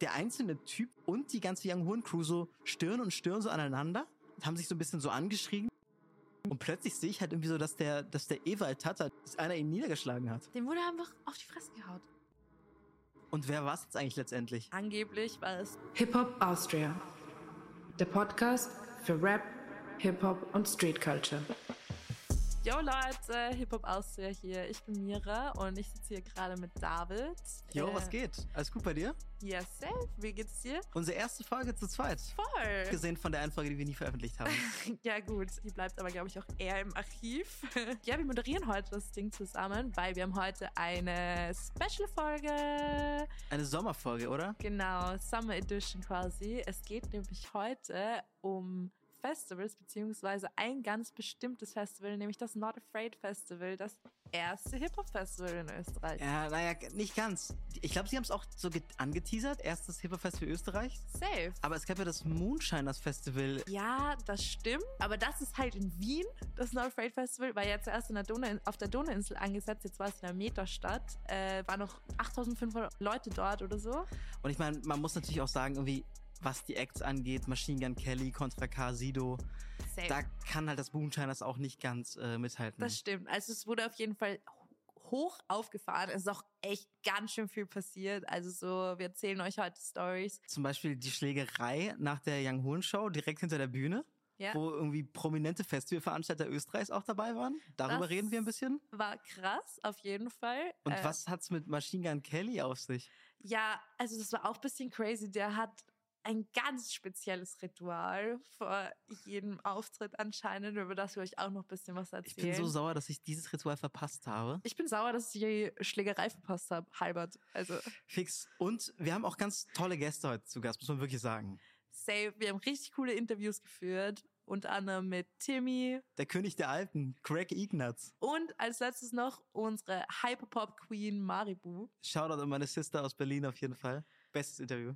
der einzelne Typ und die ganze Young Horn Crew so Stirn und Stirn so aneinander, haben sich so ein bisschen so angeschrien. Und plötzlich sehe ich halt irgendwie so, dass der, dass der Ewald Tata, dass einer ihn niedergeschlagen hat. Dem wurde einfach auf die Fresse gehaut. Und wer war es jetzt eigentlich letztendlich? Angeblich war es Hip-Hop Austria. Der Podcast für Rap, Hip-Hop und Street Culture. Yo Leute, Hip-Hop Austria hier. Ich bin Mira und ich sitze hier gerade mit David. Jo, Äh, was geht? Alles gut bei dir? Ja, safe. Wie geht's dir? Unsere erste Folge zu zweit. Voll. Gesehen von der einen Folge, die wir nie veröffentlicht haben. Ja gut, die bleibt aber, glaube ich, auch eher im Archiv. Ja, wir moderieren heute das Ding zusammen, weil wir haben heute eine Special-Folge. Eine Sommerfolge, oder? Genau, Summer Edition quasi. Es geht nämlich heute um Festivals, beziehungsweise ein ganz bestimmtes Festival, nämlich das Not Afraid Festival, das erste Hip-Hop-Festival in Österreich. Ja, naja, nicht ganz. Ich glaube, sie haben es auch so ge- angeteasert. Erstes Hip-Hop-Fest für Österreich. Safe. Aber es gab ja das Moonshiners Festival. Ja, das stimmt. Aber das ist halt in Wien, das Not Afraid Festival, war ja zuerst in der Donau, auf der Donauinsel angesetzt, jetzt war es in der Metastadt. Äh, waren noch 8500 Leute dort oder so. Und ich meine, man muss natürlich auch sagen, irgendwie, was die Acts angeht, Machine Gun Kelly, Contra K, Sido, Safe. da kann halt das Moonshiners auch nicht ganz äh, mithalten. Das stimmt. Also es wurde auf jeden Fall hoch aufgefahren. Es ist auch echt ganz schön viel passiert. Also so, wir erzählen euch heute Stories. Zum Beispiel die Schlägerei nach der Young Horn Show direkt hinter der Bühne. Ja. Wo irgendwie prominente Festivalveranstalter Österreichs auch dabei waren. Darüber Das reden wir ein bisschen. War krass, auf jeden Fall. Und Äh, was hat's mit Machine Gun Kelly auf sich? Ja, also das war auch ein bisschen crazy. Der hat ein ganz spezielles Ritual vor jedem Auftritt anscheinend, über das wir euch auch noch ein bisschen was Ich erzählen. bin so sauer, dass ich dieses Ritual verpasst habe. Ich bin sauer, dass ich die Schlägerei verpasst habe, halbert. Also Fix. Und wir haben auch ganz tolle Gäste heute zu Gast, muss man wirklich sagen. safe. Wir haben richtig coole Interviews geführt, unter anderem mit Timmy, Der König der Alpen, Craig Ignatz. Und als letztes noch unsere Hyperpop Queen Maribu. Shoutout an meine Sister aus Berlin auf jeden Fall. Bestes Interview.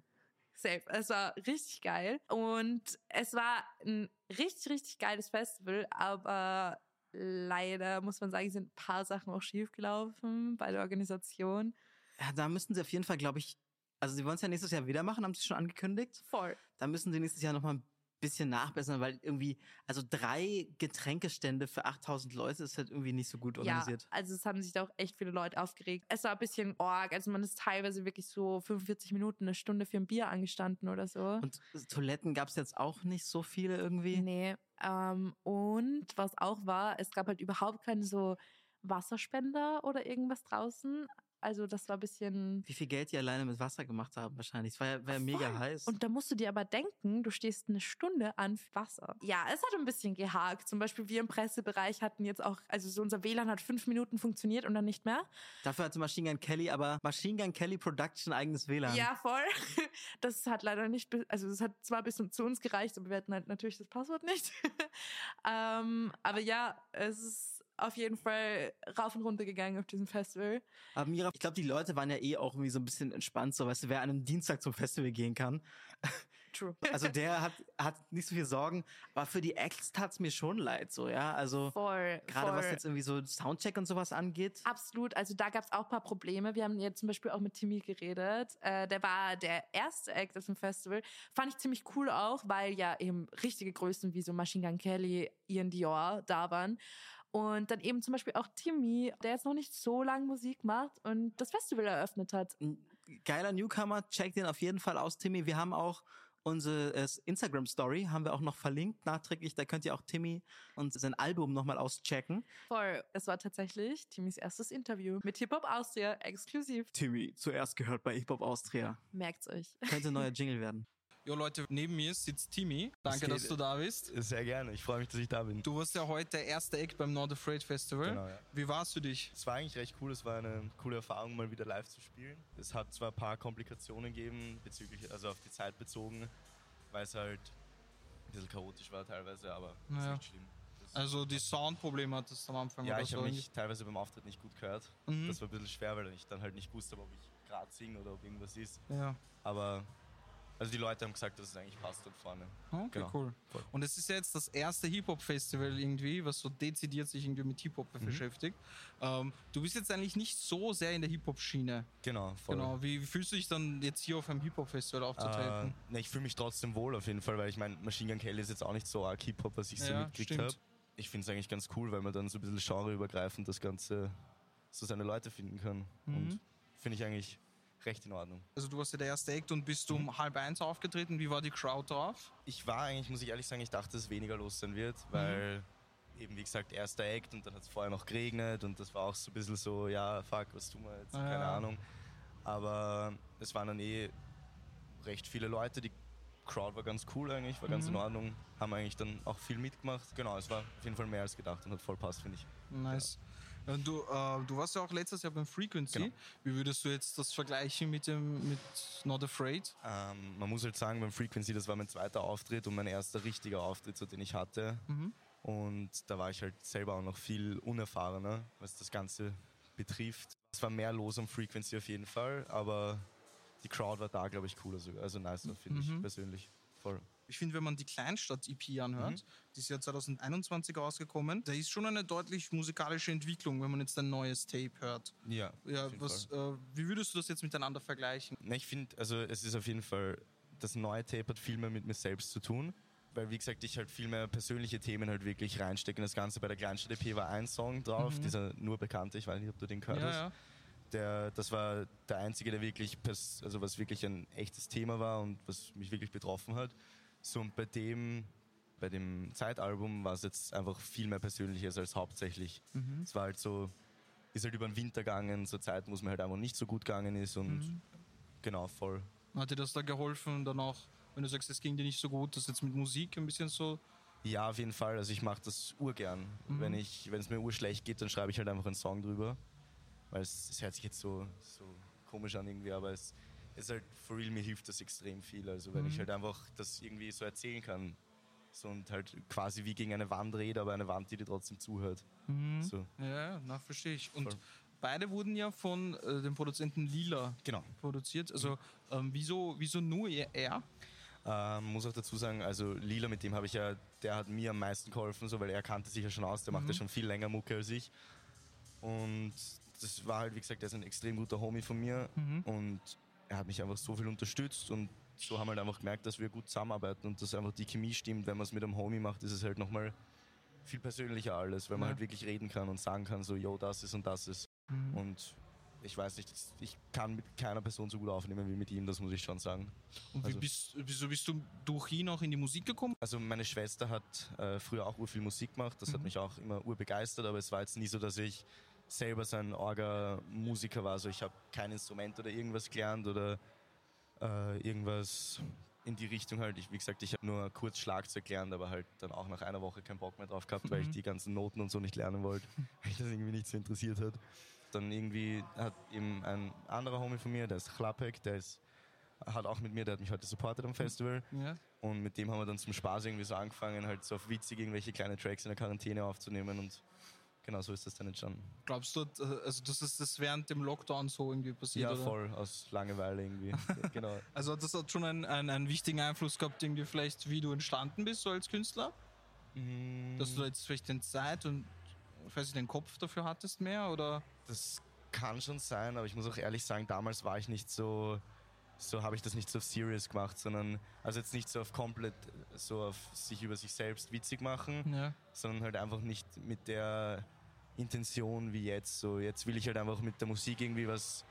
Safe. Es war richtig geil. Und es war ein richtig, richtig geiles Festival, aber leider muss man sagen, sind ein paar Sachen auch schiefgelaufen bei der Organisation. Ja, da müssen sie auf jeden Fall, glaube ich, also sie wollen es ja nächstes Jahr wieder machen, haben sie schon angekündigt. Voll. Da müssen sie nächstes Jahr nochmal ein bisschen nachbessern, weil irgendwie, also drei Getränkestände für 8000 Leute ist halt irgendwie nicht so gut Ja, organisiert. also es haben sich da auch echt viele Leute aufgeregt. Es war ein bisschen org, also man ist teilweise wirklich so 45 Minuten, eine Stunde für ein Bier angestanden oder so. Und Toiletten gab's jetzt auch nicht so viele irgendwie. Nee. Ähm, und was auch war, es gab halt überhaupt keine so Wasserspender oder irgendwas draußen. Also das war ein bisschen. Wie viel Geld die alleine mit Wasser gemacht haben wahrscheinlich. Es war ja, war ja mega heiß. Und da musst du dir aber denken, du stehst eine Stunde an Wasser. Ja, es hat ein bisschen gehakt. Zum Beispiel wir im Pressebereich hatten jetzt auch, also so unser WLAN hat fünf Minuten funktioniert und dann nicht mehr. Dafür hatte Machine Gun Kelly aber Machine Gun Kelly Production eigenes WLAN. Ja, voll. Das hat leider nicht, also es hat zwar bis zu uns gereicht, aber wir hatten halt natürlich das Passwort nicht. ähm, aber ja, es ist auf jeden Fall rauf und runter gegangen auf diesem Festival. Aber Mira, ich glaube, die Leute waren ja eh auch irgendwie so ein bisschen entspannt, so weißt du, wer an einem Dienstag zum Festival gehen kann. True. Also der hat, hat nicht so viel Sorgen, aber für die Acts tat's mir schon leid, so, ja. Also gerade was jetzt irgendwie so Soundcheck und sowas angeht. Absolut, also da gab's auch paar Probleme. Wir haben jetzt zum Beispiel auch mit Timmy geredet. Äh, der war der erste Act auf dem Festival. Fand ich ziemlich cool auch, weil ja eben richtige Größen wie so Machine Gun Kelly, Ian Dior da waren. Und dann eben zum Beispiel auch Timmy, der jetzt noch nicht so lange Musik macht und das Festival eröffnet hat. Geiler Newcomer, check den auf jeden Fall aus, Timmy. Wir haben auch unsere äh, Instagram Story haben wir auch noch verlinkt nachträglich. Da könnt ihr auch Timmy und sein Album nochmal auschecken. Voll. Es war tatsächlich Timmys erstes Interview mit Hip Hop Austria exklusiv. Timmy, zuerst gehört bei Hip Hop Austria. Merkt's euch. Könnte ein neuer Jingle werden. Jo Leute, neben mir sitzt Timmy. Danke, dass du da bist. Sehr gerne. Ich freue mich, dass ich da bin. Du warst ja heute der erste Act beim Not Afraid Festival. Genau, ja. Wie war's für dich? Es war eigentlich recht cool. Es war eine coole Erfahrung, mal wieder live zu spielen. Es hat zwar ein paar Komplikationen gegeben, bezüglich, also auf die Zeit bezogen, weil es halt ein bisschen chaotisch war teilweise, aber Naja. ist nicht schlimm. Das Also die Soundprobleme hattest du am Anfang ja, ich so. habe mich teilweise beim Auftritt nicht gut gehört. Mhm. Das war ein bisschen schwer, weil ich dann halt nicht wusste, ob ich gerade singe oder ob irgendwas ist. ja. Aber Also die Leute haben gesagt, dass es eigentlich passt dort vorne. Okay, Genau. cool. Voll. Und es ist ja jetzt das erste Hip-Hop-Festival irgendwie, was so dezidiert sich irgendwie mit Hip-Hop Mhm. beschäftigt. Ähm, du bist jetzt eigentlich nicht so sehr in der Hip-Hop-Schiene. Genau, voll. Genau. Wie, wie fühlst du dich dann jetzt hier auf einem Hip-Hop-Festival Äh, aufzutreten? ne, ich fühle mich trotzdem wohl auf jeden Fall, weil ich meine, Machine Gun Kelly ist jetzt auch nicht so arg Hip-Hop, was ich so Ja, mitgekriegt stimmt. habe. Ich finde es eigentlich ganz cool, weil man dann so ein bisschen genreübergreifend das Ganze so seine Leute finden kann. Mhm. Und finde ich eigentlich recht in Ordnung. Also du warst ja der erste Act und bist Mhm. um halb eins aufgetreten. Wie war die Crowd drauf? Ich war eigentlich, muss ich ehrlich sagen, ich dachte, dass weniger los sein wird, Mhm. weil eben, wie gesagt, erster Act und dann hat es vorher noch geregnet und das war auch so ein bisschen so, ja, fuck, was tun wir jetzt? Ah, Keine ja. Ahnung. Aber es waren dann eh recht viele Leute, die Crowd war ganz cool eigentlich, war ganz Mhm. in Ordnung, haben eigentlich dann auch viel mitgemacht. Genau, es war auf jeden Fall mehr als gedacht und hat voll passt, finde ich. Nice. Und du, äh, du warst ja auch letztes Jahr beim Frequency. Genau. Wie würdest du jetzt das vergleichen mit dem mit Not Afraid? Ähm, man muss halt sagen, beim Frequency, das war mein zweiter Auftritt und mein erster richtiger Auftritt, so, den ich hatte. Mhm. Und da war ich halt selber auch noch viel unerfahrener, was das Ganze betrifft. Es war mehr los am Frequency auf jeden Fall, aber die Crowd war da, glaube ich, cooler sogar. Also nicer, finde Mhm. ich persönlich. Voll. Ich finde, wenn man die Kleinstadt-EP anhört, Mhm. die ist ja 2021 rausgekommen, da ist schon eine deutlich musikalische Entwicklung, wenn man jetzt ein neues Tape hört. Ja, Ja, was, äh, wie würdest du das jetzt miteinander vergleichen? Na, ich finde, also es ist auf jeden Fall, das neue Tape hat viel mehr mit mir selbst zu tun. Weil, wie gesagt, ich halt viel mehr persönliche Themen halt wirklich reinstecke. in Das Ganze bei der Kleinstadt-EP war ein Song drauf, Mhm. dieser nur bekannte, ich weiß nicht, ob du den gehört Ja, hast. ja. Der, das war der einzige, der wirklich, also was wirklich ein echtes Thema war und was mich wirklich betroffen hat. So und bei dem, bei dem Zeitalbum war es jetzt einfach viel mehr Persönliches als hauptsächlich. Mhm. Es war halt so, ist halt über den Winter gegangen, zur Zeit, wo es mir halt einfach nicht so gut gegangen ist und Mhm. genau, voll. Hat dir das da geholfen, dann auch, wenn du sagst, es ging dir nicht so gut, das jetzt mit Musik ein bisschen so. Ja, auf jeden Fall. Also ich mache das urgern. Mhm. Wenn ich, wenn es mir urschlecht geht, dann schreibe ich halt einfach einen Song drüber. Weil es, es hört sich jetzt so, so komisch an irgendwie, aber es ist halt, for real, mir hilft das extrem viel. Also wenn Mhm. ich halt einfach das irgendwie so erzählen kann. So und halt quasi wie gegen eine Wand rede, aber eine Wand, die dir trotzdem zuhört. So, Ja, na, verstehe ich. Und Voll. beide wurden ja von äh, dem Produzenten Lila genau. produziert. Also, ähm, wieso, wieso nur er? Ähm, muss auch dazu sagen, also Lila, mit dem habe ich ja, der hat mir am meisten geholfen, so, weil er kannte sich ja schon aus, der macht ja schon viel länger Mucke als ich. Und das war halt, wie gesagt, er ist ein extrem guter Homie von mir und er hat mich einfach so viel unterstützt und so haben wir halt einfach gemerkt, dass wir gut zusammenarbeiten und dass einfach die Chemie stimmt. Wenn man es mit einem Homie macht, ist es halt nochmal viel persönlicher alles, weil man Ja. halt wirklich reden kann und sagen kann, so, yo, das ist und das ist. Mhm. Und ich weiß nicht, ich kann mit keiner Person so gut aufnehmen wie mit ihm, das muss ich schon sagen. Und wie Also- bist, wieso bist du durch ihn auch in die Musik gekommen? Also meine Schwester hat äh, früher auch urviel Musik gemacht, das hat mich auch immer urbegeistert, aber es war jetzt nie so, dass ich selber so ein Orga-Musiker war. Also ich habe kein Instrument oder irgendwas gelernt oder äh, irgendwas in die Richtung halt. Ich, wie gesagt, ich habe nur kurz Schlagzeug gelernt, aber halt dann auch nach einer Woche keinen Bock mehr drauf gehabt, weil ich die ganzen Noten und so nicht lernen wollte, weil mich das irgendwie nicht so interessiert hat. Dann irgendwie hat eben ein anderer Homie von mir, der ist Chlapek, der ist, hat auch mit mir, der hat mich heute supportet am Festival. Ja. Und mit dem haben wir dann zum Spaß irgendwie so angefangen, halt so auf witzig irgendwelche kleine Tracks in der Quarantäne aufzunehmen und genau so ist das dann entstanden. Glaubst du, also das ist das während dem Lockdown so irgendwie passiert? Ja, oder? voll, aus Langeweile irgendwie. genau. Also das hat schon einen, einen, einen wichtigen Einfluss gehabt, irgendwie vielleicht, wie du entstanden bist, so als Künstler? Dass du da jetzt vielleicht den Zeit und weiß ich, den Kopf dafür hattest mehr? Oder? Das kann schon sein, aber ich muss auch ehrlich sagen, damals war ich nicht so, so habe ich das nicht so auf serious gemacht, sondern also jetzt nicht so auf komplett so auf sich über sich selbst witzig machen, Ja. sondern halt einfach nicht mit der Intention wie jetzt. So jetzt will ich halt einfach mit der Musik irgendwie was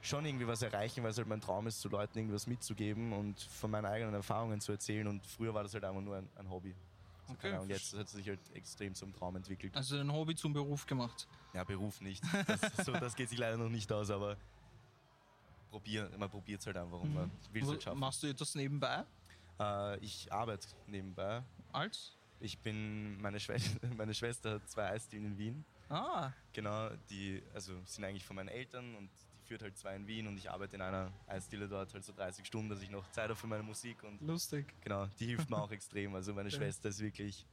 schon irgendwie was erreichen, weil es halt mein Traum ist, zu Leuten irgendwas mitzugeben und von meinen eigenen Erfahrungen zu erzählen. Und früher war das halt einfach nur ein, ein Hobby. So, Okay. Ahnung, jetzt hat es sich halt extrem zum Traum entwickelt. Also ein Hobby zum Beruf gemacht. Ja, Beruf nicht. Das, so, das geht sich leider noch nicht aus, aber probier, man probiert es halt einfach und man will es halt schaffen. Machst du etwas nebenbei? Äh, ich arbeite nebenbei. Als? Ich bin, meine, Schwe meine Schwester hat zwei Eisdielen in Wien. Ah, Genau, die also sind eigentlich von meinen Eltern und die führt halt zwei in Wien und ich arbeite in einer Eisdiele dort halt so 30 Stunden, dass ich noch Zeit habe für meine Musik und lustig. genau, die hilft mir auch extrem. Also meine Schwester ist wirklich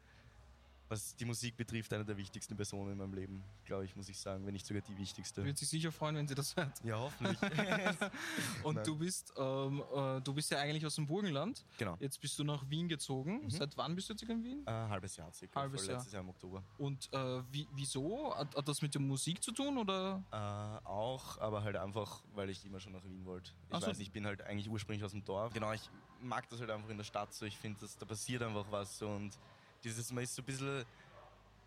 was die Musik betrifft, eine der wichtigsten Personen in meinem Leben, glaube ich, muss ich sagen, wenn nicht sogar die wichtigste. Wird sich sicher freuen, wenn sie das hört. Ja, hoffentlich. Und Nein. du bist, ähm, äh, du bist ja eigentlich aus dem Burgenland. genau. Jetzt bist du nach Wien gezogen. Seit wann bist du jetzt in Wien? Äh, halbes Jahr circa. Halbes Jahr. Letztes Jahr im Oktober. Und äh, wie, wieso? Hat, hat das mit der Musik zu tun oder? Äh, auch, aber halt einfach, weil ich immer schon nach Wien wollte. Ich so. weiß ich bin halt eigentlich ursprünglich aus dem Dorf. Genau, ich mag das halt einfach in der Stadt so. Ich finde, dass da passiert einfach was und dieses, man ist so ein bisschen,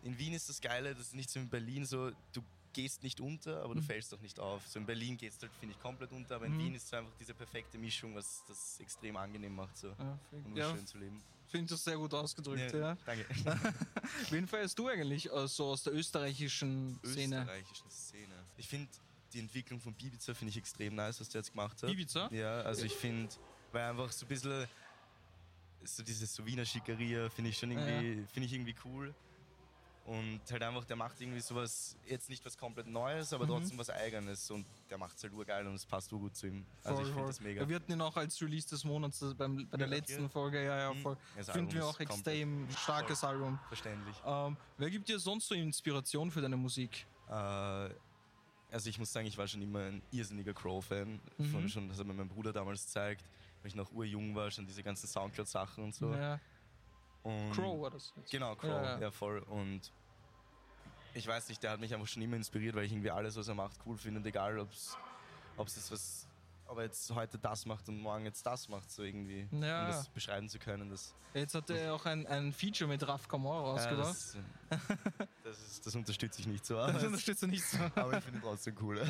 in Wien ist das Geile, das ist nicht so in Berlin so, du gehst nicht unter, aber du fällst doch nicht auf. So in Berlin gehst du halt, finde ich, komplett unter, aber in Mhm. Wien ist so einfach diese perfekte Mischung, was das extrem angenehm macht, so. Ja, Und ja schön zu leben. finde das sehr gut ausgedrückt. Ja. Danke. Wen feierst du eigentlich äh, so aus der österreichischen Szene? österreichischen Szene. Ich finde die Entwicklung von Bibiza finde ich extrem nice, was der jetzt gemacht hat. Ibiza? Ja, also ich finde, weil einfach so ein bisschen so dieses so Wiener Schickeria finde ich schon irgendwie, finde ich irgendwie cool. Und halt einfach, der macht irgendwie sowas, jetzt nicht was komplett Neues, aber Mhm. trotzdem was Eigenes. Und der macht es halt urgeil und es passt urgut zu ihm. Also Voll, ich voll. finde das mega. Ja, wir hatten ihn auch als Release des Monats äh, beim, bei der Ja, letzten okay. Folge. Ja, ja, Mhm. voll. Finden wir auch extrem starkes Album. Verständlich. Ähm, wer gibt dir sonst so Inspiration für deine Musik? Äh, also ich muss sagen, ich war schon immer ein irrsinniger Crow-Fan. Mhm. Von Schon, das hat mir mein Bruder damals gezeigt, weil ich noch urjung war, schon diese ganzen Soundcloud-Sachen und so. Ja. Und Crow war das. jetzt. Genau, Crow, Ja, ja, voll. Und ich weiß nicht, der hat mich einfach schon immer inspiriert, weil ich irgendwie alles, was er macht, cool finde. Und egal, ob es jetzt was, ob er jetzt heute das macht und morgen jetzt das macht, so irgendwie. Ja. Um das beschreiben zu können. Das, Jetzt hat er auch ein, ein Feature mit Raf Kamora ja, rausgebracht. das, das, ist, das unterstütze ich nicht so. das Aber, unterstützt du nicht so. aber ich finde ihn trotzdem cool.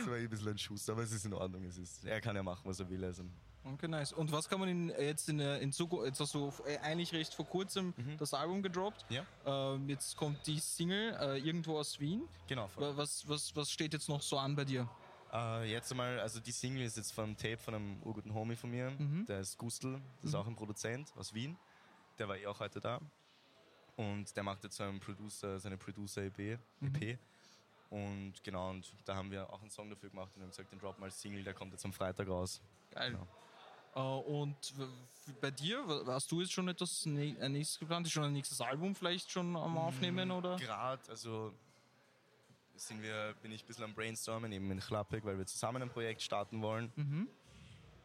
Es war ein bisschen ein Schuss, aber es ist in Ordnung. Es ist, er kann ja machen, was er will. Also. Okay, nice. Und was kann man in, jetzt in, der- in Zukunft, jetzt hast du äh, eigentlich recht vor kurzem das Album gedroppt. Ja, Ähm, jetzt kommt die Single äh, irgendwo aus Wien. genau. Voll. Was, was, was steht jetzt noch so an bei dir? Äh, jetzt einmal, also die Single ist jetzt vom Tape von einem urguten Homie von mir, Mhm. der ist Gustl, das ist auch ein Produzent aus Wien. Der war eh auch heute da. Und der macht jetzt so einen Producer, seine Producer-EP. Mhm. EP. Und genau, und da haben wir auch einen Song dafür gemacht und haben gesagt, den droppen als Single, der kommt jetzt am Freitag raus. Geil. Genau. Äh, und bei dir, hast du jetzt schon etwas nä- nächstes geplant? Ist schon ein nächstes Album vielleicht schon am Mm, Aufnehmen oder? Gerade, also sind wir, bin ich ein bisschen am Brainstormen, eben in Chlappig, weil wir zusammen ein Projekt starten wollen. Mhm.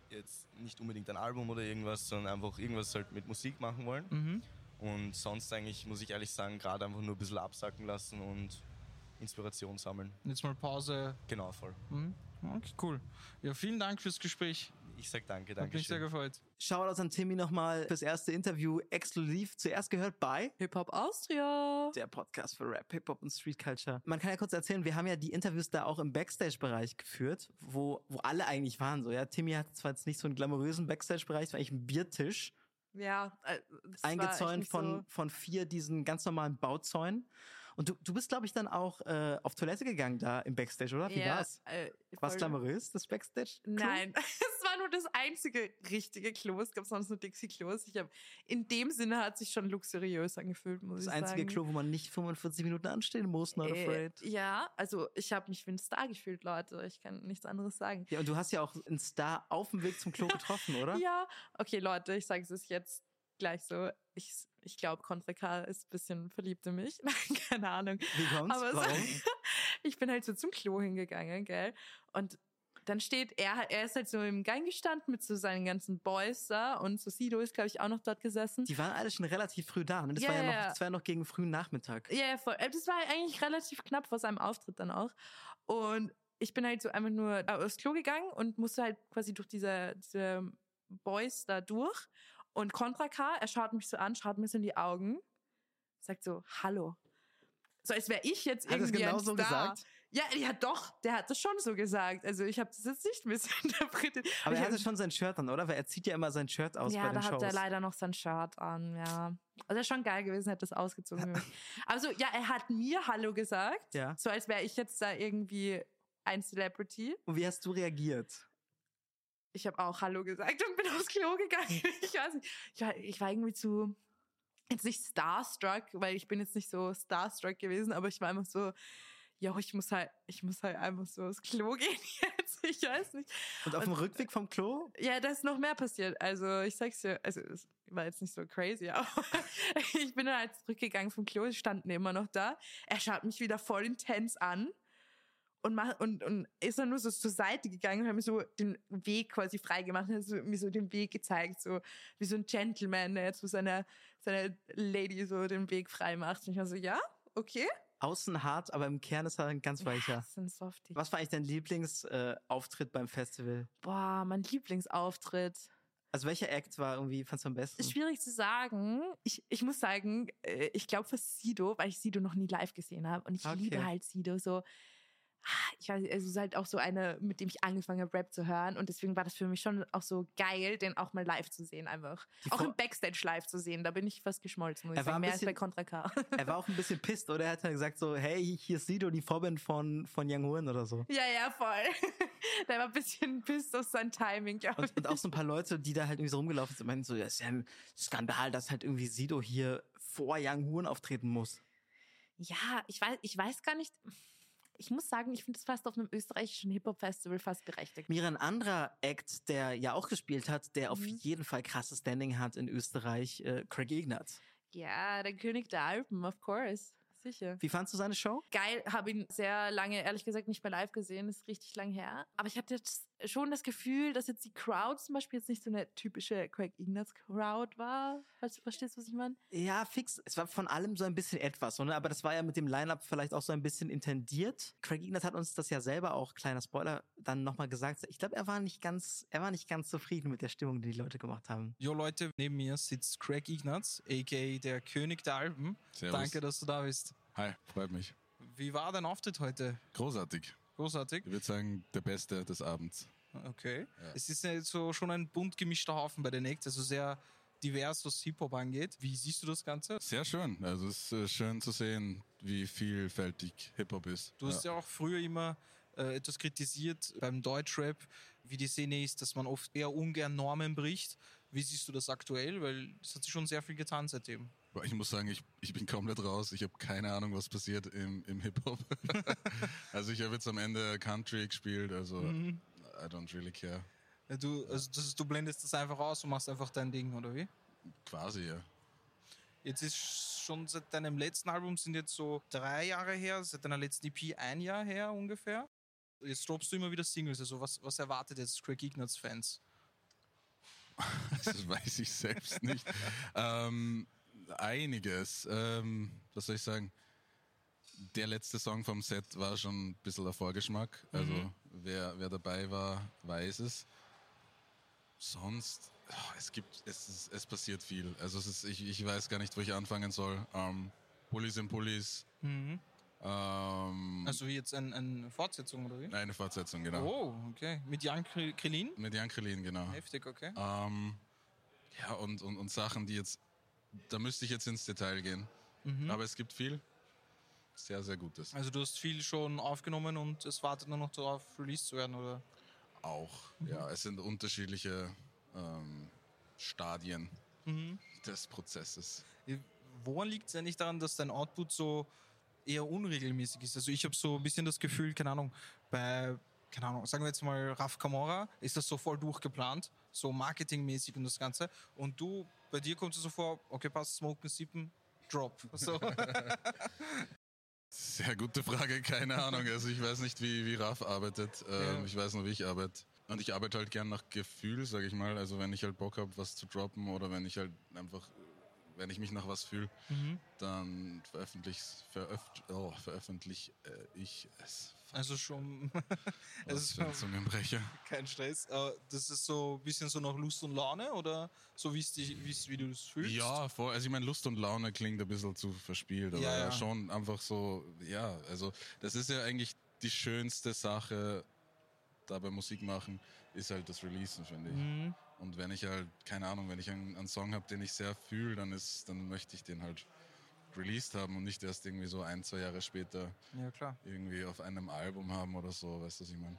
Jetzt nicht unbedingt ein Album oder irgendwas, sondern einfach irgendwas halt mit Musik machen wollen. Mhm. Und sonst eigentlich, muss ich ehrlich sagen, gerade einfach nur ein bisschen absacken lassen und Inspiration sammeln. Jetzt mal Pause. Genau, voll. Mhm. Okay, cool. Ja, vielen Dank fürs Gespräch. Ich sag danke, Hat danke mich sehr gefreut. Shoutouts an Timmy nochmal fürs erste Interview exklusiv. Zuerst gehört bei Hip-Hop Austria. der Podcast für Rap, Hip-Hop und Street Culture. Man kann ja kurz erzählen, wir haben ja die Interviews da auch im Backstage-Bereich geführt, wo, wo alle eigentlich waren. So, ja, Timmy hat zwar jetzt nicht so einen glamourösen Backstage-Bereich, es war eigentlich ein Biertisch, Ja, äh, eingezäunt nicht von, So. von vier diesen ganz normalen Bauzäunen. Und du, du bist, glaube ich, dann auch äh, auf Toilette gegangen da im Backstage, oder? Wie ja, war's? Äh, War's glamourös, das Backstage? Nein, es war nur das einzige richtige Klo. Es gab sonst nur Dixie-Klos. Ich hab, in dem Sinne hat sich schon luxuriös angefühlt, muss Das ich einzige sagen. Klo, wo man nicht 45 Minuten anstehen muss, not Äh, afraid. ja, also ich habe mich wie ein Star gefühlt, Leute. Ich kann nichts anderes sagen. Ja, und du hast ja auch einen Star auf dem Weg zum Klo getroffen, oder? Ja, okay, Leute, ich sage es jetzt gleich so. Ich, ich glaube, Contra K ist ein bisschen verliebt in mich. Keine Ahnung. Wie kommt's? Aber Warum? ich bin halt so zum Klo hingegangen, gell? Und dann steht er, er ist halt so im Gang gestanden mit so seinen ganzen Boys da und so Sido ist, glaube ich, auch noch dort gesessen. Die waren alle schon relativ früh da. Ne? Das Ja, war ja noch, das war ja noch gegen frühen Nachmittag. Ja, ja, voll. Äh, Das war eigentlich relativ knapp vor seinem Auftritt dann auch. Und ich bin halt so einfach nur aufs Klo gegangen und musste halt quasi durch diese, diese Boys da durch. Und Contra K, er schaut mich so an, schaut mir so in die Augen, sagt so, hallo. So als wäre ich jetzt Hat er es irgendwie genau ein so Star. gesagt? Ja, ja doch, der hat das schon so gesagt. Also ich habe das jetzt nicht missinterpretiert. Aber ich er hatte schon sein Shirt an, oder? Weil er zieht ja immer sein Shirt aus ja, bei den da Shows. hat er leider noch sein Shirt an, ja. Also ist schon geil gewesen, hätte das ausgezogen. Also ja, er hat mir Hallo gesagt, Ja. so als wäre ich jetzt da irgendwie ein Celebrity. Und wie hast du reagiert? Ich habe auch Hallo gesagt und bin aufs Klo gegangen. Ich weiß nicht, ich war, ich war irgendwie zu, jetzt nicht starstruck, weil ich bin jetzt nicht so starstruck gewesen, aber ich war einfach so, ja, ich muss halt, ich muss halt einfach so aufs Klo gehen jetzt. ich weiß nicht. Und auf dem Und- Rückweg vom Klo? Ja, da ist noch mehr passiert. Also ich sag's dir, also es war jetzt nicht so crazy, aber ich bin dann halt zurückgegangen vom Klo, standen immer noch da. Er schaut mich wieder voll intens an und, macht, und, und ist dann nur so zur Seite gegangen und hat mir so den Weg quasi freigemacht, hat so, mir so den Weg gezeigt, so wie so ein Gentleman, der jetzt so seiner, seiner Lady so den Weg frei macht. Und ich war so, ja, okay. Außen hart, aber im Kern ist er ein ganz Ja, weicher. das ist ein Softie. Was war eigentlich dein Lieblingsauftritt äh, beim Festival? Boah, mein Lieblingsauftritt. Also welcher Act war irgendwie, fandst du am besten? Ist schwierig zu sagen. Ich, ich muss sagen, äh, ich glaube für Sido, weil ich Sido noch nie live gesehen habe. Und ich Okay. liebe halt Sido so. Ich weiß, also es ist halt auch so eine, mit dem ich angefangen habe, Rap zu hören. Und deswegen war das für mich schon auch so geil, den auch mal live zu sehen, einfach. Die auch im Backstage live zu sehen. Da bin ich fast geschmolzen, muss Er ich war sagen. Mehr als bisschen- bei Contra K. er war auch ein bisschen pisst, oder? Er hat dann gesagt so, hey, hier ist Sido, die Vorband von, von Young Horn oder so. ja, ja, voll. Der war ein bisschen pisst auf sein Timing, glaube. Und, und auch so ein paar Leute, die da halt irgendwie so rumgelaufen sind, meinten so, das ist ja ein Skandal, dass halt irgendwie Sido hier vor Young Horn auftreten muss. Ja, ich weiß, ich weiß gar nicht. Ich muss sagen, ich finde es fast auf einem österreichischen Hip-Hop-Festival fast berechtigt. Mira, ein anderer Act, der ja auch gespielt hat, der auf Mhm. jeden Fall krasses Standing hat in Österreich, äh, Craig Ignatz. Ja, der König der Alpen, of course. Sicher. Wie fandst du seine Show? Geil, habe ihn sehr lange, ehrlich gesagt, nicht mehr live gesehen, ist richtig lang her. Aber ich hatte jetzt schon das Gefühl, dass jetzt die Crowd zum Beispiel jetzt nicht so eine typische Craig Ignatz Crowd war. Falls du verstehst, was ich meine? Ja, fix. Es war von allem so ein bisschen etwas, ne? aber das war ja mit dem Line-Up vielleicht auch so ein bisschen intendiert. Craig Ignatz hat uns das ja selber auch, kleiner Spoiler, dann nochmal gesagt. Ich glaube, er war nicht ganz, er war nicht ganz zufrieden mit der Stimmung, die die Leute gemacht haben. Jo Leute, neben mir sitzt Craig Ignatz, a.k.a. der König der Alpen. Servus. Danke, dass du da bist. Hi, freut mich. Wie war dein Auftritt heute? Großartig. Großartig. Ich würde sagen, der Beste des Abends. Okay. Ja. Es ist ja so schon ein bunt gemischter Haufen bei den Acts, also sehr divers, was Hip-Hop angeht. Wie siehst du das Ganze? Sehr schön. Also es ist äh, schön zu sehen, wie vielfältig Hip-Hop ist. Du hast ja auch früher immer äh, etwas kritisiert beim Deutschrap, wie die Szene ist, dass man oft eher ungern Normen bricht. Wie siehst du das aktuell? Weil es hat sich schon sehr viel getan seitdem. Ich muss sagen, ich, ich bin komplett raus. Ich habe keine Ahnung, was passiert im, im Hip-Hop. also ich habe jetzt am Ende Country gespielt, also Mhm. I don't really care. Du, also das du blendest das einfach aus und machst einfach dein Ding, oder wie? Quasi, ja. Jetzt ist schon seit deinem letzten Album sind jetzt so drei Jahre her, seit deiner letzten EP ein Jahr her ungefähr. Jetzt droppst du immer wieder Singles. Also was, was erwartet jetzt Craig Ignatz Fans? Das weiß ich selbst nicht. ähm, einiges. Ähm, was soll ich sagen? Der letzte Song vom Set war schon ein bisschen ein Vorgeschmack. Also Mhm. wer, wer dabei war, weiß es. Sonst, ah, es gibt, es, ist, es passiert viel. Also es ist, ich, ich weiß gar nicht, wo ich anfangen soll. Ähm, Pullis in Pullis. Ähm, Also wie jetzt ein, eine Fortsetzung, oder wie? eine Fortsetzung, genau. Oh, okay. Mit Jan Kri- Krillin? Mit Jan Krillin, genau. Heftig, okay. Ähm, ja, und, und, und Sachen, die jetzt, da müsste ich jetzt ins Detail gehen. Mhm. Aber es gibt viel sehr, sehr Gutes. Also du hast viel schon aufgenommen und es wartet nur noch darauf, released zu werden, oder? Auch, Mhm. ja, es sind unterschiedliche ähm, Stadien Mhm. des Prozesses. Woran liegt es eigentlich daran, dass dein Output so eher unregelmäßig ist? Also ich habe so ein bisschen das Gefühl, keine Ahnung, bei, keine Ahnung, sagen wir jetzt mal Raf Camora, ist das so voll durchgeplant, so marketingmäßig und das Ganze. Und du, bei dir kommt es so vor, okay, passt, smoken, sippen, drop. So. Sehr gute Frage, keine Ahnung. Also ich weiß nicht, wie, wie Raf arbeitet. Ähm, Ja. Ich weiß nur, wie ich arbeite. Und ich arbeite halt gern nach Gefühl, sage ich mal. Also wenn ich halt Bock habe, was zu droppen oder wenn ich halt einfach, wenn ich mich nach was fühle, Mhm. dann veröffentliche veröf oh, veröffentlich äh, ich es. Also schon, es ist ein Zungenbrecher. kein Stress. Aber das ist so ein bisschen so nach Lust und Laune oder so, wie's dich, wie's, wie du es fühlst? Ja, voll. Also ich meine, Lust und Laune klingt ein bisschen zu verspielt, aber Ja, ja, schon einfach so, ja, also das ist ja eigentlich die schönste Sache da beim Musik machen, ist halt das Releasen, finde ich. Mhm. Und wenn ich halt, keine Ahnung, wenn ich einen, einen Song habe, den ich sehr fühle, dann ist, dann möchte ich den halt released haben und nicht erst irgendwie so ein, zwei Jahre später Ja, irgendwie auf einem Album haben oder so, weißt du, was ich meine?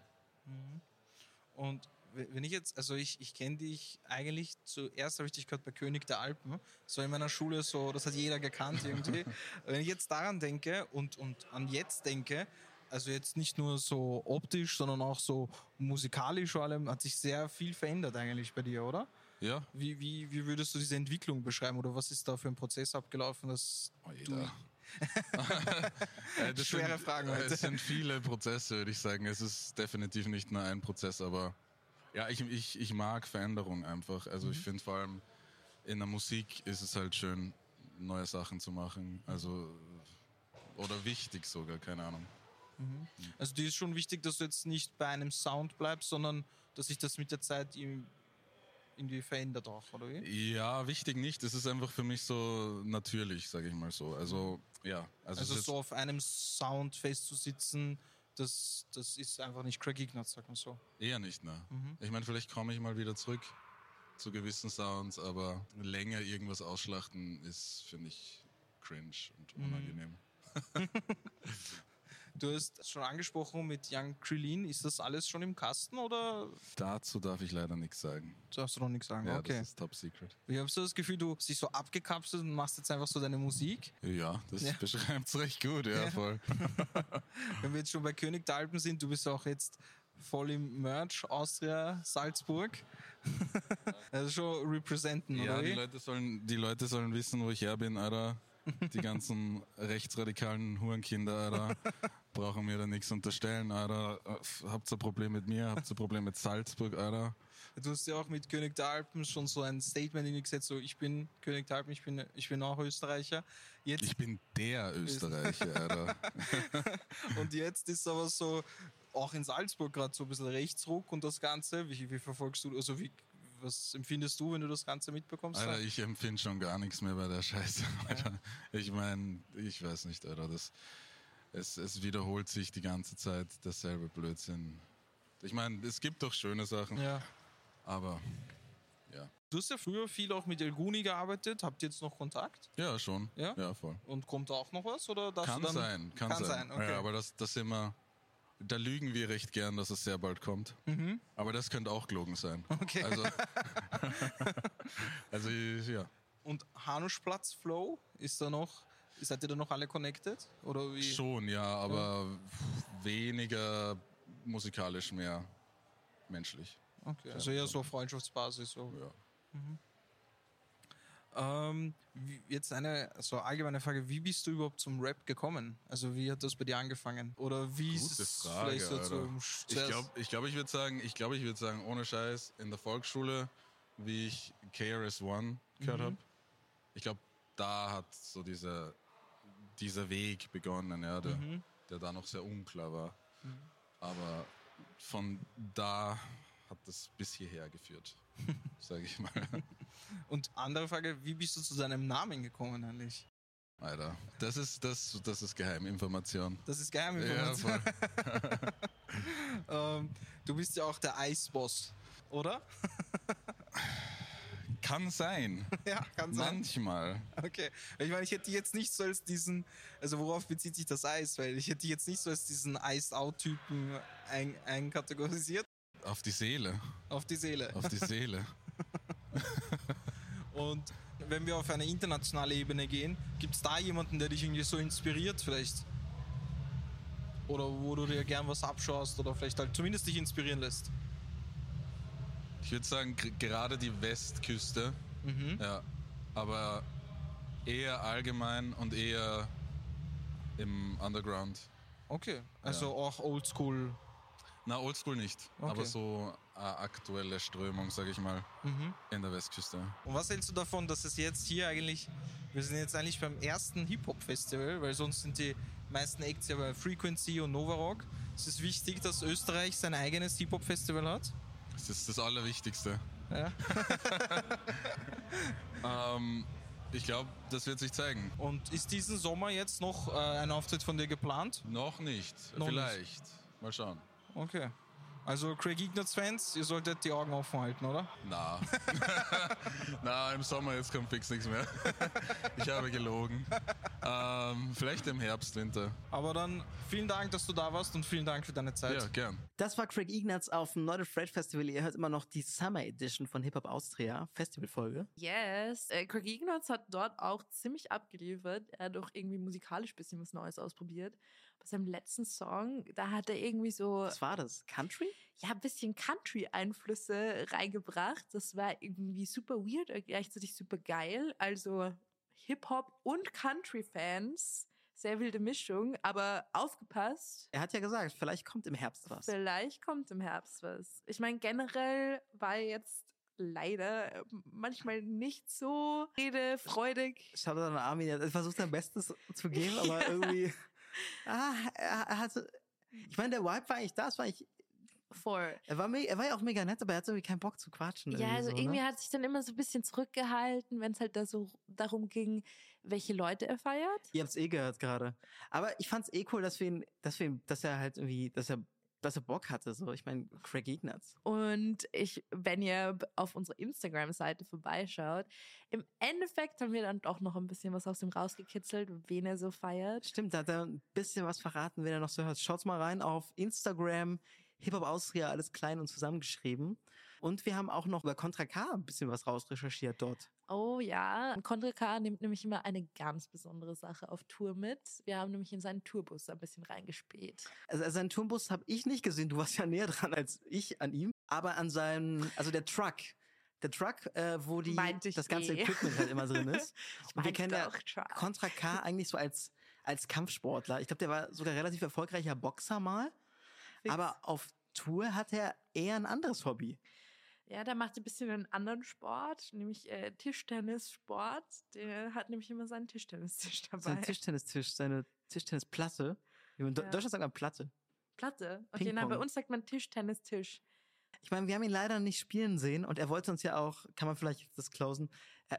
Und w- wenn ich jetzt, also ich, ich kenne dich eigentlich zuerst habe ich dich gehört bei König der Alpen. So in meiner Schule so, das hat jeder gekannt irgendwie. wenn ich jetzt daran denke und, und an jetzt denke, Also jetzt nicht nur so optisch, sondern auch so musikalisch vor allem hat sich sehr viel verändert eigentlich bei dir, oder? Ja, Wie, wie, wie würdest du diese Entwicklung beschreiben oder was ist da für ein Prozess abgelaufen, dass Alter. Äh, das Schwere sind, Fragen äh, heute. Es sind viele Prozesse, würde ich sagen. Es ist definitiv nicht nur ein Prozess, aber ja, ich, ich, ich mag Veränderung einfach. Also Mhm. ich finde vor allem in der Musik ist es halt schön, neue Sachen zu machen. Also oder wichtig sogar, keine Ahnung. Also dir ist schon wichtig, dass du jetzt nicht bei einem Sound bleibst, sondern dass sich das mit der Zeit irgendwie verändert auch, oder wie? Ja, wichtig nicht. Es ist einfach für mich so natürlich, sage ich mal so. Also ja, also, Also so auf einem Sound festzusitzen, das, das ist einfach nicht Craig Ignatz, sag mal so. eher nicht, ne? Mhm. Ich meine, vielleicht komme ich mal wieder zurück zu gewissen Sounds, aber länger irgendwas ausschlachten ist, finde ich, cringe und Mhm. Du hast schon angesprochen mit Young Krillin, ist das alles schon im Kasten oder Dazu darf ich leider nichts sagen. darfst du noch nichts sagen? Ja, okay. das ist top secret. Wie hast du das Gefühl, du hast dich so abgekapselt und machst jetzt einfach so deine Musik? Ja, das Ja. beschreibt es recht gut, ja, Ja. voll. Wenn wir jetzt schon bei König der Alpen sind, du bist auch jetzt voll im Merch Austria Salzburg. also schon representen, Ja, oder die wie? Leute, sollen, die Leute sollen wissen, wo ich her bin, Alter. Die ganzen rechtsradikalen Hurenkinder, Alter, brauchen mir da nichts unterstellen, Alter. Habt ihr ein Problem mit mir? Habt ihr ein Problem mit Salzburg, Alter? Du hast ja auch mit König der Alpen schon so ein Statement in die gesetzt, so ich bin König der Alpen, ich bin, ich bin auch Österreicher. Jetzt, Ich bin der Österreicher, Alter. und jetzt ist aber so, auch in Salzburg gerade so ein bisschen Rechtsruck und das Ganze. Wie, wie verfolgst du, also wie, was empfindest du, wenn du das Ganze mitbekommst? Alter, ich empfinde schon gar nichts mehr bei der Scheiße. Alter. Ich meine, ich weiß nicht, Alter. Das, es, es wiederholt sich die ganze Zeit derselbe Blödsinn. Ich meine, es gibt doch schöne Sachen, ja. aber ja. Du hast ja früher viel auch mit Elguni gearbeitet. Habt ihr jetzt noch Kontakt? Ja, schon. Ja? Ja, voll. Und kommt da auch noch was? Oder Kann sein, kann, Kann sein. sein, okay. Ja, aber das, das immer, da lügen wir recht gern, dass es sehr bald kommt. Mhm. Aber das könnte auch gelogen sein. Okay. Also, also ja. Und Hanuschplatz Flow, ist da noch, seid ihr da noch alle connected? Oder wie? Schon, ja, aber weniger musikalisch, mehr menschlich. Okay, also eher so auf Freundschaftsbasis. So. Ja. Ähm, wie, jetzt eine so allgemeine Frage, wie bist du überhaupt zum Rap gekommen? Also wie hat das bei dir angefangen? Oder wie ist Gute es Frage, vielleicht so zum Ich glaube, ich, glaub, ich würde sagen, ich glaube, ich würde sagen, ohne Scheiß, in der Volksschule, wie ich KRS-One gehört Mhm. habe, ich glaube, da hat so dieser, dieser Weg begonnen, ja, der, Mhm. der da noch sehr unklar war. Aber von da hat das bis hierher geführt, sage ich mal. Und andere Frage, wie bist du zu deinem Namen gekommen eigentlich? Alter, das ist, das, das ist Geheiminformation. Das ist Ja, Geheiminformation. voll. ähm, du bist ja auch der Eisboss, oder? Kann sein. ja, kann sein. Manchmal. Okay. Ich meine, ich hätte jetzt nicht so als diesen, also worauf bezieht sich das Eis? Weil ich hätte jetzt nicht so als diesen Iced-Out-Typen ein, einkategorisiert Auf die Seele. auf die Seele. Auf die Seele. Und wenn wir auf eine internationale Ebene gehen, gibt es da jemanden, der dich irgendwie so inspiriert vielleicht? Oder wo du dir gern was abschaust oder vielleicht halt zumindest dich inspirieren lässt? Ich würde sagen, gerade die Westküste. Mhm. Ja. Aber eher allgemein und eher im Underground. Okay. Also Ja. auch Oldschool. Na, Oldschool nicht. Okay. Aber so eine aktuelle Strömung, sage ich mal, Mhm. in der Westküste. Und was hältst du davon, dass es jetzt hier eigentlich, wir sind jetzt eigentlich beim ersten Hip-Hop-Festival, weil sonst sind die meisten Acts ja bei Frequency und Nova Rock. Es ist wichtig, dass Österreich sein eigenes Hip-Hop-Festival hat. Das ist das Allerwichtigste. Ja. Ähm, ich glaube, das wird sich zeigen. Und ist diesen Sommer jetzt noch äh, ein Auftritt von dir geplant? Noch nicht. Noch Vielleicht. Mal schauen. Okay. Also Craig Ignatz-Fans, ihr solltet die Augen offen halten, oder? Na. Na, im Sommer jetzt kommt fix nichts mehr. ich habe gelogen. Ähm, vielleicht im Herbst, Winter. Aber dann vielen Dank, dass du da warst und vielen Dank für deine Zeit. Ja, gern. Das war Craig Ignatz auf dem Not Afraid Festival. Ihr hört immer noch die Summer Edition von Hip Hop Austria Festivalfolge. Yes. Äh, Craig Ignatz hat dort auch ziemlich abgeliefert. Er hat auch irgendwie musikalisch ein bisschen was Neues ausprobiert. Bei seinem letzten Song, da hat er irgendwie so, Was war das? Country? ja, ein bisschen Country-Einflüsse reingebracht. Das war irgendwie super weird, und gleichzeitig super geil. Also Hip-Hop und Country-Fans. Sehr wilde Mischung, aber aufgepasst. Er hat ja gesagt, vielleicht kommt im Herbst was. Vielleicht kommt im Herbst was. Ich meine, generell war er jetzt leider äh, manchmal nicht so redefreudig. Schaut an Armin, er versucht sein Bestes zu geben, aber irgendwie. Ah, er, er hatte. Ich meine, der Vibe war eigentlich da, es war eigentlich, Voll. er, war er war ja auch mega nett, aber er hat irgendwie keinen Bock zu quatschen. Ja, also so, irgendwie ne? hat sich dann immer so ein bisschen zurückgehalten, wenn es halt da so darum ging, welche Leute er feiert. Ihr habt's eh gehört gerade. Aber ich fand's eh cool, dass wir ihn, dass wir ihn, dass er halt irgendwie, dass er, dass er Bock hatte. So, ich meine, Craig Ignatz. Und ich, wenn ihr auf unsere Instagram-Seite vorbeischaut, im Endeffekt haben wir dann doch noch ein bisschen was aus dem rausgekitzelt, wen er so feiert. Stimmt, da hat er ein bisschen was verraten, wenn er noch so hört. Schaut's mal rein auf Instagram, Hip-Hop Austria, alles klein und zusammengeschrieben. Und wir haben auch noch über Contra K ein bisschen was rausrecherchiert dort. Oh ja, Contra K nimmt nämlich immer eine ganz besondere Sache auf Tour mit. Wir haben nämlich in seinen Tourbus ein bisschen reingespäht. Also seinen Turmbus habe ich nicht gesehen, du warst ja näher dran als ich an ihm. Aber an seinem, also der Truck. Der Truck, äh, wo die, das ganze eh. Equipment halt immer drin ist. Und wir kennen ja. Contra K eigentlich so als, als Kampfsportler. Ich glaube, der war sogar relativ erfolgreicher Boxer mal. Fix. Aber auf Tour hat er eher ein anderes Hobby. Ja, der macht ein bisschen einen anderen Sport, nämlich äh, Tischtennissport. Der hat nämlich immer seinen Tischtennistisch dabei. Sein Tischtennistisch, seine Tischtennisplatte. In Ja. Deutschland sagt man Platte. Platte. Okay, na, bei uns sagt man Tischtennistisch. Ich meine, wir haben ihn leider nicht spielen sehen und er wollte uns ja auch, kann man vielleicht disclosen, äh,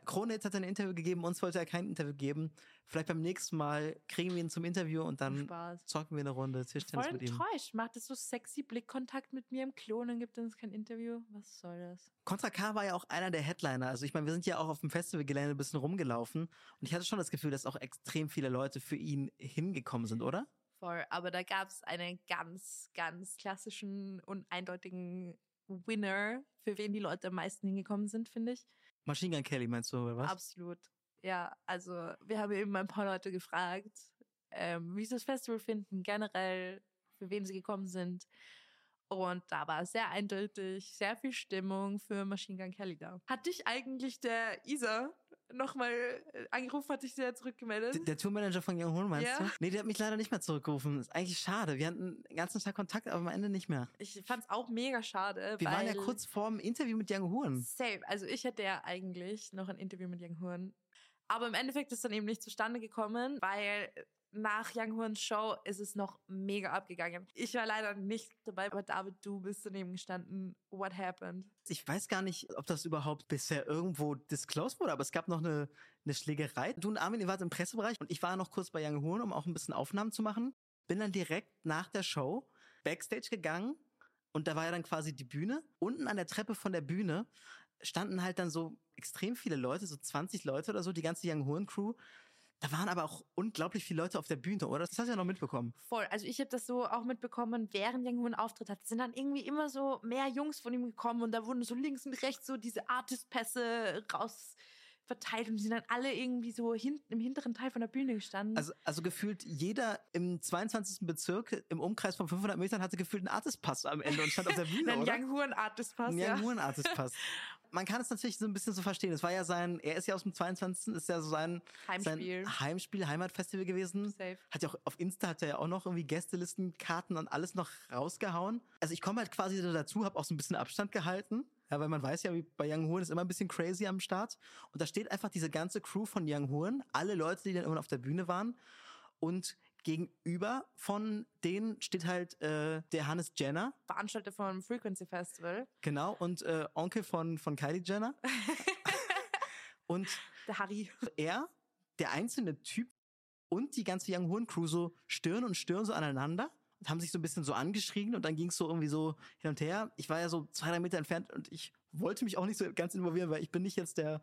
Kronitz hat ein Interview gegeben, uns wollte er kein Interview geben. Vielleicht beim nächsten Mal kriegen wir ihn zum Interview und dann Spaß. zocken wir eine Runde Tischtennis Voll mit ihm. enttäuscht. Macht es so sexy Blickkontakt mit mir im Klo und gibt uns kein Interview. Was soll das? Contra K war ja auch einer der Headliner. Also ich meine, wir sind ja auch auf dem Festivalgelände ein bisschen rumgelaufen und ich hatte schon das Gefühl, dass auch extrem viele Leute für ihn hingekommen sind, oder? Voll. Aber da gab es einen ganz, ganz klassischen und eindeutigen Winner, für wen die Leute am meisten hingekommen sind, finde ich. Machine Gun Kelly meinst du, oder was? Absolut. Ja, also wir haben eben ein paar Leute gefragt, ähm, wie sie das Festival finden, generell, für wen sie gekommen sind. Und da war sehr eindeutig, sehr viel Stimmung für Machine Gun Kelly da. Hat dich eigentlich der Isa nochmal äh, angerufen, hat dich sehr zurückgemeldet? D- Der Tourmanager von Young Horn meinst Ja. du? Nee, der hat mich leider nicht mehr zurückgerufen. Ist eigentlich schade. Wir hatten den ganzen Tag Kontakt, aber am Ende nicht mehr. Ich fand's auch mega schade. Wir waren ja kurz vorm Interview mit Young Horn. Same. Also ich hätte ja eigentlich noch ein Interview mit Young Horn. Aber im Endeffekt ist dann eben nicht zustande gekommen, weil nach Young Horns Show ist es noch mega abgegangen. Ich war leider nicht dabei, aber David, du bist daneben gestanden. What happened? Ich weiß gar nicht, ob das überhaupt bisher irgendwo disclosed wurde, aber es gab noch eine, eine Schlägerei. Du und Armin, ihr wart im Pressebereich und ich war noch kurz bei Young Horn, um auch ein bisschen Aufnahmen zu machen. Bin dann direkt nach der Show Backstage gegangen und da war ja dann quasi die Bühne. Unten an der Treppe von der Bühne standen halt dann so extrem viele Leute, so 20 Leute oder so, die ganze Young Horn Crew. Da waren aber auch unglaublich viele Leute auf der Bühne, oder? Das hast du ja noch mitbekommen. Voll. Also ich habe das so auch mitbekommen, während Young Horn Auftritt hat, sind dann irgendwie immer so mehr Jungs von ihm gekommen und da wurden so links und rechts so diese Artist-Pässe raus verteilt und die sind dann alle irgendwie so hinten im hinteren Teil von der Bühne gestanden. Also, also gefühlt jeder im 22. Bezirk im Umkreis von 500 Metern hatte gefühlt einen Artist-Pass am Ende und stand auf der Bühne, ein oder? Young Horn Artist-Pass, Ein ja. Young Horn Artist-Pass. Man kann es natürlich so ein bisschen so verstehen. Es war ja sein, er ist ja aus dem 22. ist ja so sein Heimspiel. sein Heimspiel, Heimatfestival gewesen. Safe. Hat ja auch auf Insta hat er ja auch noch irgendwie Gästelisten, Karten und alles noch rausgehauen. Also ich komme halt quasi dazu, habe auch so ein bisschen Abstand gehalten. Ja, weil man weiß ja, wie bei Young Horn ist immer ein bisschen crazy am Start. Und da steht einfach diese ganze Crew von Young Horn, alle Leute, die dann immer auf der Bühne waren. Und gegenüber von denen steht halt äh, der Hannes Jenner, Veranstalter vom Frequency Festival, genau, und äh, Onkel von, von Kylie Jenner. und der Harry. er, der einzelne Typ und die ganze Young Horn Crew so Stirn und Stirn so aneinander und haben sich so ein bisschen so angeschrien und dann ging es so irgendwie so hin und her. Ich war ja so zwei, drei Meter entfernt und ich wollte mich auch nicht so ganz involvieren, weil ich bin nicht jetzt der,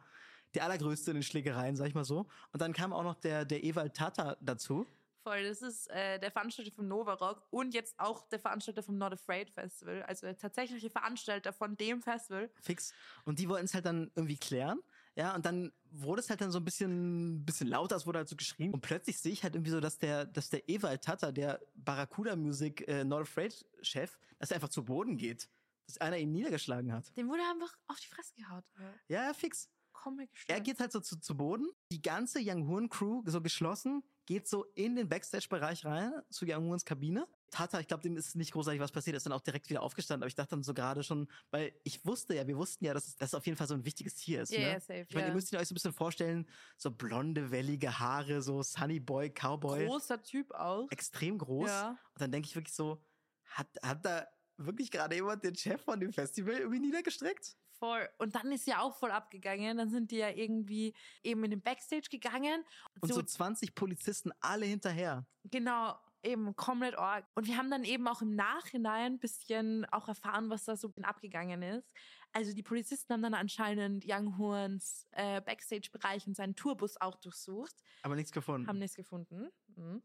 der Allergrößte in den Schlägereien, sag ich mal so. Und dann kam auch noch der, der Ewald Tata dazu. Voll, das ist äh, der Veranstalter vom Nova Rock und jetzt auch der Veranstalter vom Not Afraid Festival, also der tatsächliche Veranstalter von dem Festival. Fix. Und die wollten es halt dann irgendwie klären. Ja, und dann wurde es halt dann so ein bisschen, bisschen lauter, es wurde halt so geschrien. Und plötzlich sehe ich halt irgendwie so, dass der, dass der Ewald Tata, der Barracuda Music äh, Not Afraid Chef, dass er einfach zu Boden geht. Dass einer ihn niedergeschlagen hat. Dem wurde einfach auf die Fresse gehaut. Ja, ja, fix. Komm Er geht halt so zu, zu Boden. Die ganze Young Horn Crew, so geschlossen, geht so in den Backstage-Bereich rein, zu Young Horns Kabine. Tata, ich glaube, dem ist nicht großartig was passiert, ist dann auch direkt wieder aufgestanden. Aber ich dachte dann so gerade schon, weil ich wusste ja, wir wussten ja, dass es, es auf jeden Fall so ein wichtiges Tier ist. Ja, ne? ja, safe, ich meine, ja. ihr müsst euch so ein bisschen vorstellen, so blonde, wellige Haare, so Sunny Boy, Cowboy. Großer Typ auch. Extrem groß. Ja. Und dann denke ich wirklich so, hat, hat da wirklich gerade jemand den Chef von dem Festival irgendwie niedergestreckt? Voll. Und dann ist ja auch voll abgegangen. Dann sind die ja irgendwie eben in den Backstage gegangen. Und so, 20 Polizisten alle hinterher. Genau, eben komplett arg. Und wir haben dann eben auch im Nachhinein ein bisschen auch erfahren, was da so abgegangen ist. Also die Polizisten haben dann anscheinend Young Horns äh, Backstage-Bereich und seinen Tourbus auch durchsucht, Aber nichts gefunden. haben nichts gefunden. Mhm.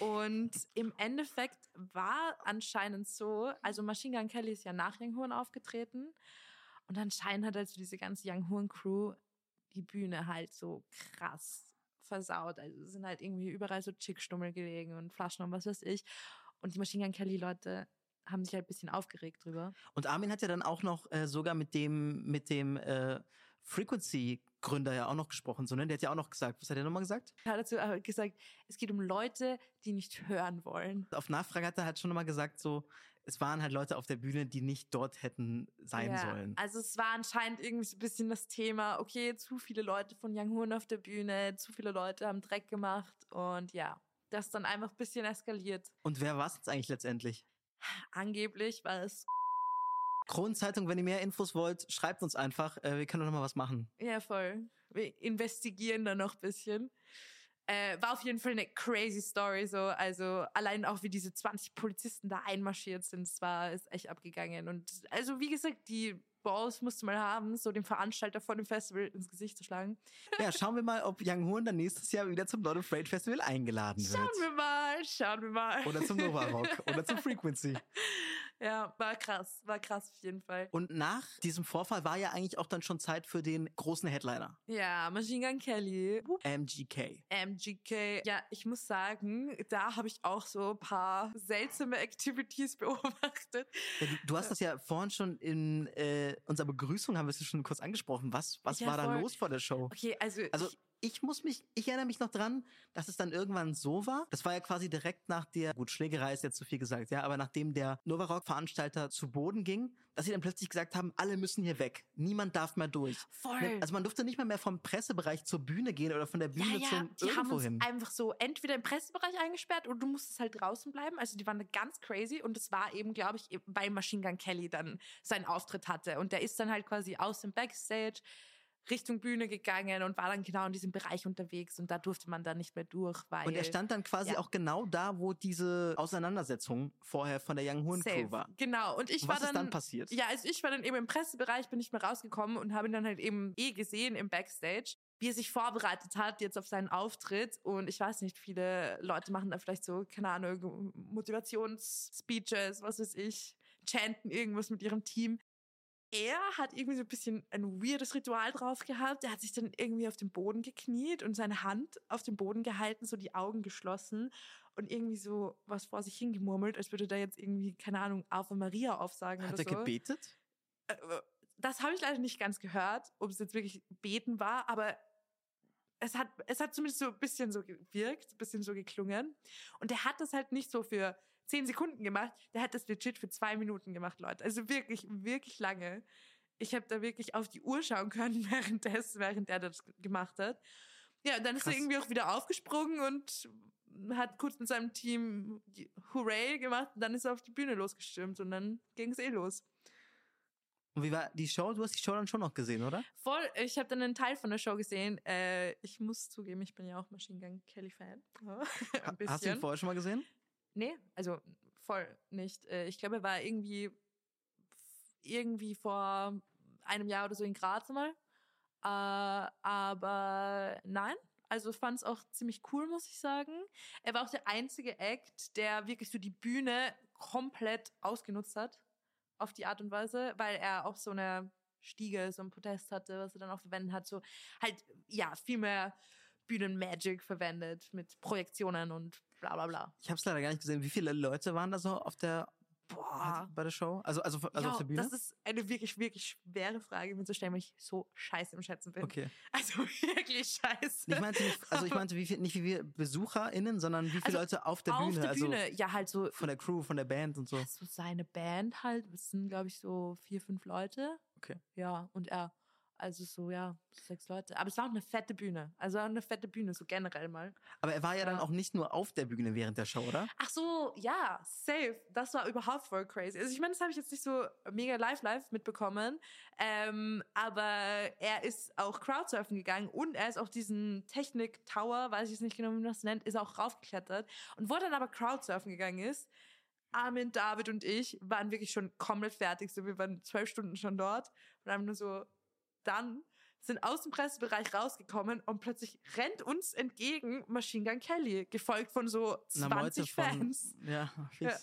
Und im Endeffekt war anscheinend so, also Machine Gun Kelly ist ja nach Young Horn aufgetreten und anscheinend hat also diese ganze Young Horn Crew die Bühne halt so krass versaut. Also sind halt irgendwie überall so Chickstummel gelegen und Flaschen und was weiß ich. Und die Machine Gun Kelly Leute haben sich halt ein bisschen aufgeregt drüber. Und Armin hat ja dann auch noch äh, sogar mit dem, mit dem äh, Frequency-Gründer ja auch noch gesprochen. So, ne? Der hat ja auch noch gesagt, was hat er nochmal gesagt? Er hat dazu gesagt, es geht um Leute, die nicht hören wollen. Auf Nachfrage hat er halt schon nochmal gesagt, so, es waren halt Leute auf der Bühne, die nicht dort hätten sein Ja, sollen. Also es war anscheinend irgendwie so ein bisschen das Thema, okay, zu viele Leute von Young Horn auf der Bühne, zu viele Leute haben Dreck gemacht und ja, das dann einfach ein bisschen eskaliert. Und wer war es jetzt eigentlich letztendlich? Angeblich war es, Kronenzeitung, wenn ihr mehr Infos wollt, schreibt uns einfach. Äh, wir können doch noch mal was machen. ja voll, wir investigieren da noch ein bisschen. Äh, war auf jeden Fall eine crazy Story so, also allein auch wie diese 20 Polizisten da einmarschiert sind, es war ist echt abgegangen und also wie gesagt, die Balls musste man haben, so dem Veranstalter von dem Festival ins Gesicht zu schlagen. Ja, schauen wir mal, ob Young Horn dann nächstes Jahr wieder zum Not Afraid Festival eingeladen wird. Schauen wir mal, schauen wir mal. Oder zum Nova Rock oder zum Frequency. Ja, war krass, war krass auf jeden Fall. Und nach diesem Vorfall war ja eigentlich auch dann schon Zeit für den großen Headliner, Ja, Machine Gun Kelly, MGK. MGK. Ja, ich muss sagen, da habe ich auch so ein paar seltsame Activities beobachtet. Ja, du, du hast das ja vorhin schon in äh, unserer Begrüßung, haben wir es schon kurz angesprochen. Was, was Ja, war da voll. los vor der Show? Okay, also, Also ich, ich muss mich, ich erinnere mich noch dran, dass es dann irgendwann so war. Das war ja quasi direkt nach der, gut, Schlägerei ist jetzt zu viel gesagt, ja, aber nachdem der Novarock-Veranstalter zu Boden ging, dass sie dann plötzlich gesagt haben, alle müssen hier weg. Niemand darf mehr durch. voll. Ne, Also man durfte nicht mal mehr vom Pressebereich zur Bühne gehen oder von der Bühne ja, ja, zum die haben irgendwo uns hin. einfach so entweder im Pressebereich eingesperrt oder du musstest halt draußen bleiben. Also die waren ganz crazy und es war eben, glaube ich, weil Machine Gun Kelly dann seinen Auftritt hatte und der ist dann halt quasi aus dem Backstage Richtung Bühne gegangen und war dann genau in diesem Bereich unterwegs und da durfte man dann nicht mehr durch, weil Und er stand dann quasi ja. auch genau da, wo diese Auseinandersetzung vorher von der Young Horn Crew war. Genau und ich Und war was dann ist dann passiert? Ja, also ich war dann eben im Pressebereich, bin nicht mehr rausgekommen und habe ihn dann halt eben eh gesehen im Backstage, wie er sich vorbereitet hat jetzt auf seinen Auftritt. Und ich weiß nicht, viele Leute machen da vielleicht so, keine Ahnung, Motivationsspeeches, was weiß ich, chanten irgendwas mit ihrem Team. Er hat irgendwie so ein bisschen ein weirdes Ritual drauf gehabt. Er hat sich dann irgendwie auf den Boden gekniet und seine Hand auf den Boden gehalten, so die Augen geschlossen und irgendwie so was vor sich hingemurmelt, als würde da jetzt irgendwie, keine Ahnung, Ave Maria aufsagen Hat oder er so. gebetet? Äh, Das habe ich leider nicht ganz gehört, ob es jetzt wirklich beten war, aber es hat, es hat zumindest so ein bisschen so gewirkt, ein bisschen so geklungen. Und der hat das halt nicht so für zehn Sekunden gemacht, der hat das legit für zwei Minuten gemacht, Leute. Also wirklich, wirklich lange. Ich habe da wirklich auf die Uhr schauen können währenddessen, während er das gemacht hat. Ja, dann ist er irgendwie auch wieder aufgesprungen und hat kurz mit seinem Team Hooray gemacht und dann ist er auf die Bühne losgestürmt und dann ging es eh los. Und wie war die Show? Du hast die Show dann schon noch gesehen, oder? Voll, ich habe dann einen Teil von der Show gesehen. Äh, ich muss zugeben, ich bin ja auch Machine Gun Kelly Fan. Ein bisschen. Hast du ihn vorher schon mal gesehen? Nee, also voll nicht. Äh, ich glaube, er war irgendwie irgendwie vor einem Jahr oder so in Graz mal. Äh, aber nein, also fand es auch ziemlich cool, muss ich sagen. Er war auch der einzige Act, der wirklich so die Bühne komplett ausgenutzt hat. Auf die Art und Weise, weil er auch so eine Stiege, so ein Podest hatte, was er dann auch verwendet hat. So halt, ja, viel mehr Bühnenmagic verwendet mit Projektionen und bla bla bla. Ich habe es leider gar nicht gesehen. Wie viele Leute waren da so auf der Boah. bei der Show? Also, also, also ja, auf der Bühne? Das ist eine wirklich, wirklich schwere Frage, mir zu stellen, weil ich so scheiße im Schätzen bin. Okay. Also wirklich scheiße. Ich meinte nicht, also ich meinte wie viel, nicht wie viele BesucherInnen, sondern wie viele Also Leute auf der Auf Bühne. der also Bühne, ja, halt so. von der Crew, von der Band und so. ja, so seine Band halt, das sind, glaube ich, so vier, fünf Leute. Okay. Ja, und er. Also so, ja, sechs Leute. Aber es war auch eine fette Bühne. Also eine fette Bühne, so generell mal. Aber er war ja dann Ja. auch nicht nur auf der Bühne während der Show, oder? Ach so, ja, safe. Das war überhaupt voll crazy. Also ich meine, das habe ich jetzt nicht so mega live live mitbekommen. Ähm, aber er ist auch Crowdsurfen gegangen und er ist auf diesen Technik Tower, weiß ich jetzt nicht genau, wie man das nennt, ist auch raufgeklettert. Und wo er dann aber Crowdsurfen gegangen ist, Armin, David und ich waren wirklich schon komplett fertig. So, wir waren zwölf Stunden schon dort und haben nur so dann sind aus dem Pressebereich rausgekommen und plötzlich rennt uns entgegen Machine Gun Kelly, gefolgt von so Eine Meute 20 von- Fans. Ja, Ja.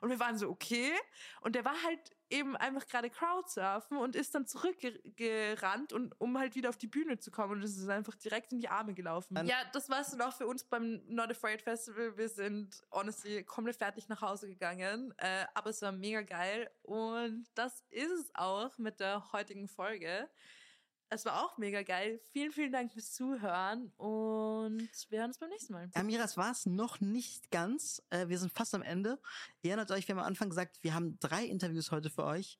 Und wir waren so, okay. Und der war halt eben einfach gerade Crowdsurfen und ist dann zurückgerannt, und, um halt wieder auf die Bühne zu kommen. Und es ist einfach direkt in die Arme gelaufen. Ja, das war es dann auch für uns beim Not Afraid Festival. Wir sind honestly komplett fertig nach Hause gegangen. Äh, aber es war mega geil. Und das ist es auch mit der heutigen Folge. Es war auch mega geil. Vielen, vielen Dank fürs Zuhören und wir hören uns beim nächsten Mal. Amira, es war es noch nicht ganz. Äh, wir sind fast am Ende. Ihr erinnert euch, wir haben am Anfang gesagt, wir haben drei Interviews heute für euch.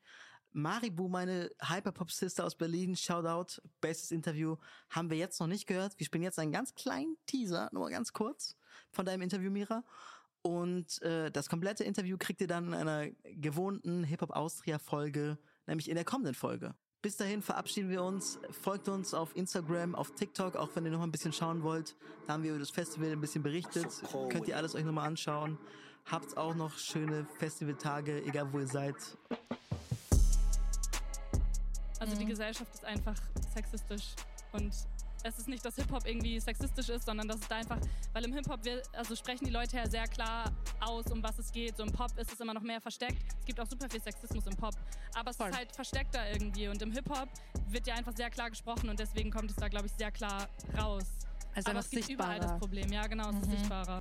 Maribu, meine Hyperpop-Sister aus Berlin, Shoutout, bestes Interview, haben wir jetzt noch nicht gehört. Wir spielen jetzt einen ganz kleinen Teaser, nur ganz kurz, von deinem Interview, Mira. Und äh, das komplette Interview kriegt ihr dann in einer gewohnten Hip-Hop-Austria-Folge, nämlich in der kommenden Folge. Bis dahin verabschieden wir uns. Folgt uns auf Instagram, auf TikTok, auch wenn ihr noch mal ein bisschen schauen wollt. Da haben wir über das Festival ein bisschen berichtet. Könnt ihr alles euch nochmal anschauen. Habt auch noch schöne Festivaltage, egal wo ihr seid. Also die Gesellschaft ist einfach sexistisch und es ist nicht, dass Hip-Hop irgendwie sexistisch ist, sondern dass es da einfach, weil im Hip-Hop, also sprechen die Leute ja sehr klar aus, um was es geht. So im Pop ist es immer noch mehr versteckt. Es gibt auch super viel Sexismus im Pop, aber es Voll. ist halt versteckter irgendwie und im Hip-Hop wird ja einfach sehr klar gesprochen und deswegen kommt es da, glaube ich, sehr klar raus. Also aber es gibt überall das sichtbarer. Problem. Ja, genau, es ist sichtbarer.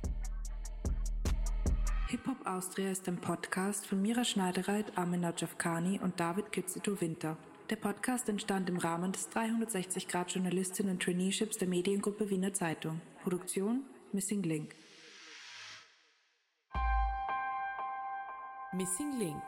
Hip-Hop Austria ist ein Podcast von Mira Schneidereit, Amina Javkani und David Kitzito Winter. Der Podcast entstand im Rahmen des 360-Grad-Journalistinnen Traineeships der Mediengruppe Wiener Zeitung. Produktion Missing Link. Missing Link